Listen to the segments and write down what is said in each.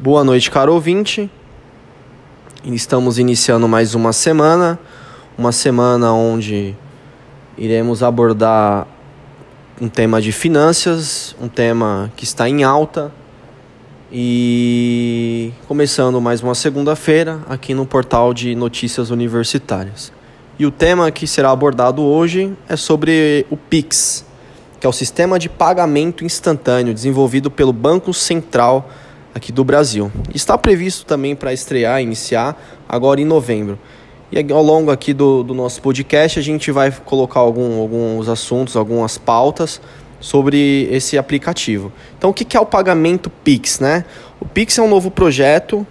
Boa noite, caro ouvinte. Estamos iniciando mais uma semana, uma semana onde iremos abordar um tema de finanças, um tema que está em alta. E começando mais uma segunda-feira aqui no portal de notícias universitárias. E o tema que será abordado hoje é sobre o Pix, que é o sistema de pagamento instantâneo desenvolvido pelo Banco Central aqui do Brasil. Está previsto também para estrear, iniciar agora em novembro. E ao longo aqui do, do nosso podcast a gente vai colocar algum, alguns assuntos, algumas pautas sobre esse aplicativo. Então o que é o pagamento Pix, né? O Pix é um novo projeto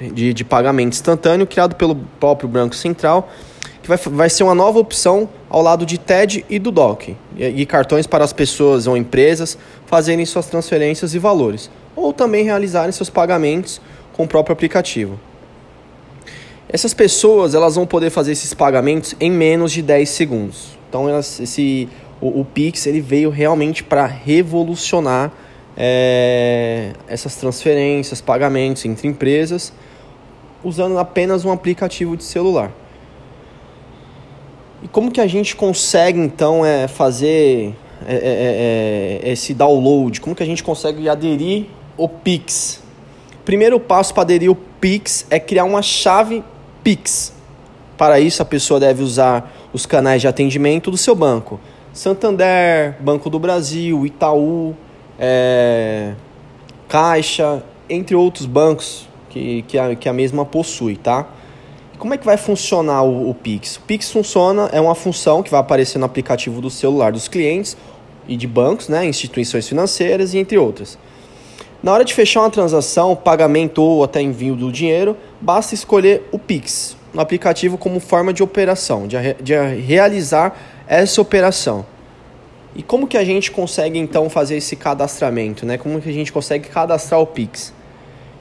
de, de pagamento instantâneo criado pelo próprio Banco Central que vai, vai ser uma nova opção ao lado de TED e do DOC, e, e cartões para as pessoas ou empresas fazerem suas transferências e valores ou também realizarem seus pagamentos com o próprio aplicativo. Essas pessoas elas vão poder fazer esses pagamentos em menos de 10 segundos. Então elas, esse, o, o Pix ele veio realmente para revolucionar é, essas transferências, pagamentos entre empresas, usando apenas um aplicativo de celular. E como que a gente consegue então é, fazer é, é, é, é esse download? Como que a gente consegue aderir o Pix. Primeiro passo para aderir o Pix é criar uma chave Pix. Para isso, a pessoa deve usar os canais de atendimento do seu banco. Santander, Banco do Brasil, Itaú, é, Caixa, entre outros bancos que, que, a, que a mesma possui, tá? Como é que vai funcionar o, o Pix? O Pix funciona, é uma função que vai aparecer no aplicativo do celular dos clientes e de bancos, né, instituições financeiras e entre outras. Na hora de fechar uma transação, pagamento ou até envio do dinheiro, basta escolher o Pix no aplicativo como forma de operação, de, de realizar essa operação. E como que a gente consegue então fazer esse cadastramento, né? Como que a gente consegue cadastrar o Pix?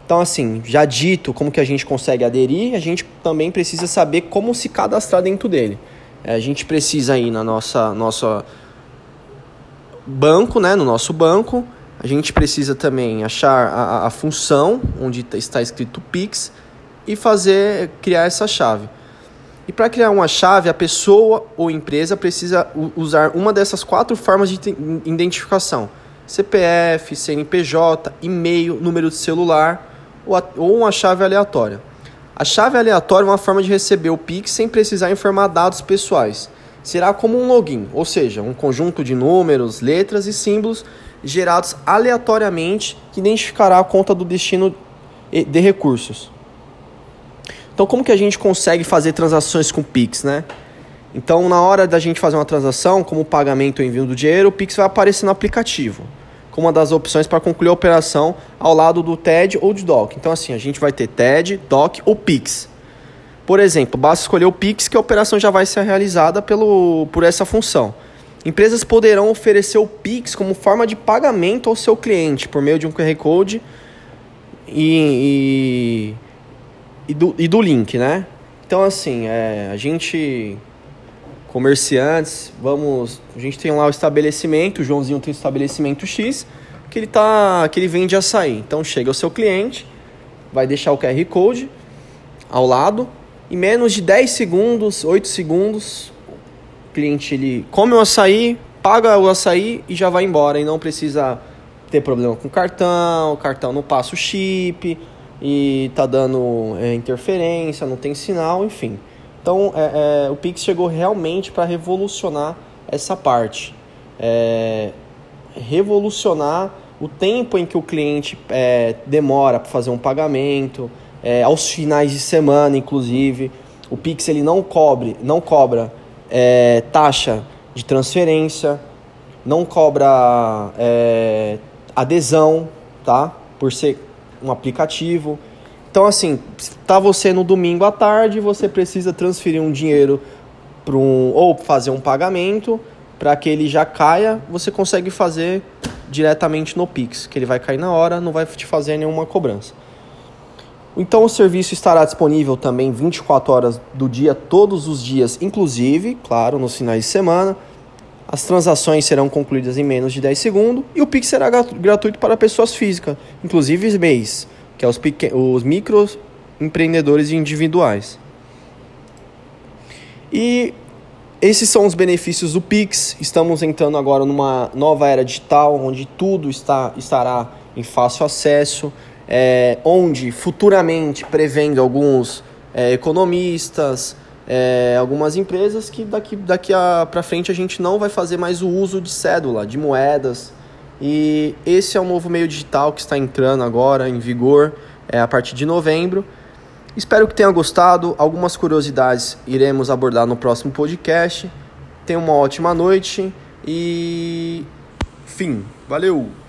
Então assim, já dito como que a gente consegue aderir, a gente também precisa saber como se cadastrar dentro dele. É, a gente precisa ir na nossa nossa banco, né, no nosso banco, a gente precisa também achar a, a função onde está escrito Pix e fazer criar essa chave. E para criar uma chave, a pessoa ou empresa precisa usar uma dessas quatro formas de identificação: CPF, CNPJ, e-mail, número de celular ou uma chave aleatória. A chave aleatória é uma forma de receber o Pix sem precisar informar dados pessoais. Será como um login, ou seja, um conjunto de números, letras e símbolos gerados aleatoriamente que identificará a conta do destino de recursos. Então, como que a gente consegue fazer transações com Pix, né? Então, na hora da gente fazer uma transação, como pagamento ou envio do dinheiro, o Pix vai aparecer no aplicativo, como uma das opções para concluir a operação ao lado do TED ou do DOC. Então, assim, a gente vai ter TED, DOC ou Pix. Por exemplo, basta escolher o Pix que a operação já vai ser realizada pelo, por essa função. Empresas poderão oferecer o Pix como forma de pagamento ao seu cliente por meio de um QR Code e, e, e, do, e do link, né? Então, assim, é, a gente, comerciantes, vamos. A gente tem lá o estabelecimento, o Joãozinho tem o estabelecimento X, que ele, tá, que ele vende açaí. Então, chega o seu cliente, vai deixar o QR Code ao lado, em menos de 10 segundos, 8 segundos, cliente ele come o açaí, paga o açaí e já vai embora e não precisa ter problema com o cartão, o cartão não passa o chip e tá dando é, interferência, não tem sinal, enfim. Então é, é, o Pix chegou realmente para revolucionar essa parte, é, revolucionar o tempo em que o cliente é, demora para fazer um pagamento, é, aos finais de semana, inclusive. O Pix ele não cobre, não cobra é, taxa de transferência, não cobra adesão, tá? Por ser um aplicativo. Então, assim, tá você no domingo à tarde, você precisa transferir um dinheiro para um ou fazer um pagamento para que ele já caia, você consegue fazer diretamente no Pix, que ele vai cair na hora, não vai te fazer nenhuma cobrança. Então o serviço estará disponível também 24 horas do dia, todos os dias, inclusive, claro, nos finais de semana. As transações serão concluídas em menos de 10 segundos e o Pix será gratuito para pessoas físicas, inclusive MEIs, que é os, os microempreendedores individuais. E esses são os benefícios do Pix. Estamos entrando agora numa nova era digital, onde tudo está, estará em fácil acesso, é, onde futuramente, prevendo alguns é, economistas, é, algumas empresas que daqui, daqui para frente a gente não vai fazer mais o uso de cédula, de moedas. E esse é o novo meio digital que está entrando agora em vigor é, a partir de novembro. Espero que tenha gostado. Algumas curiosidades iremos abordar no próximo podcast. Tenha uma ótima noite e fim. Valeu!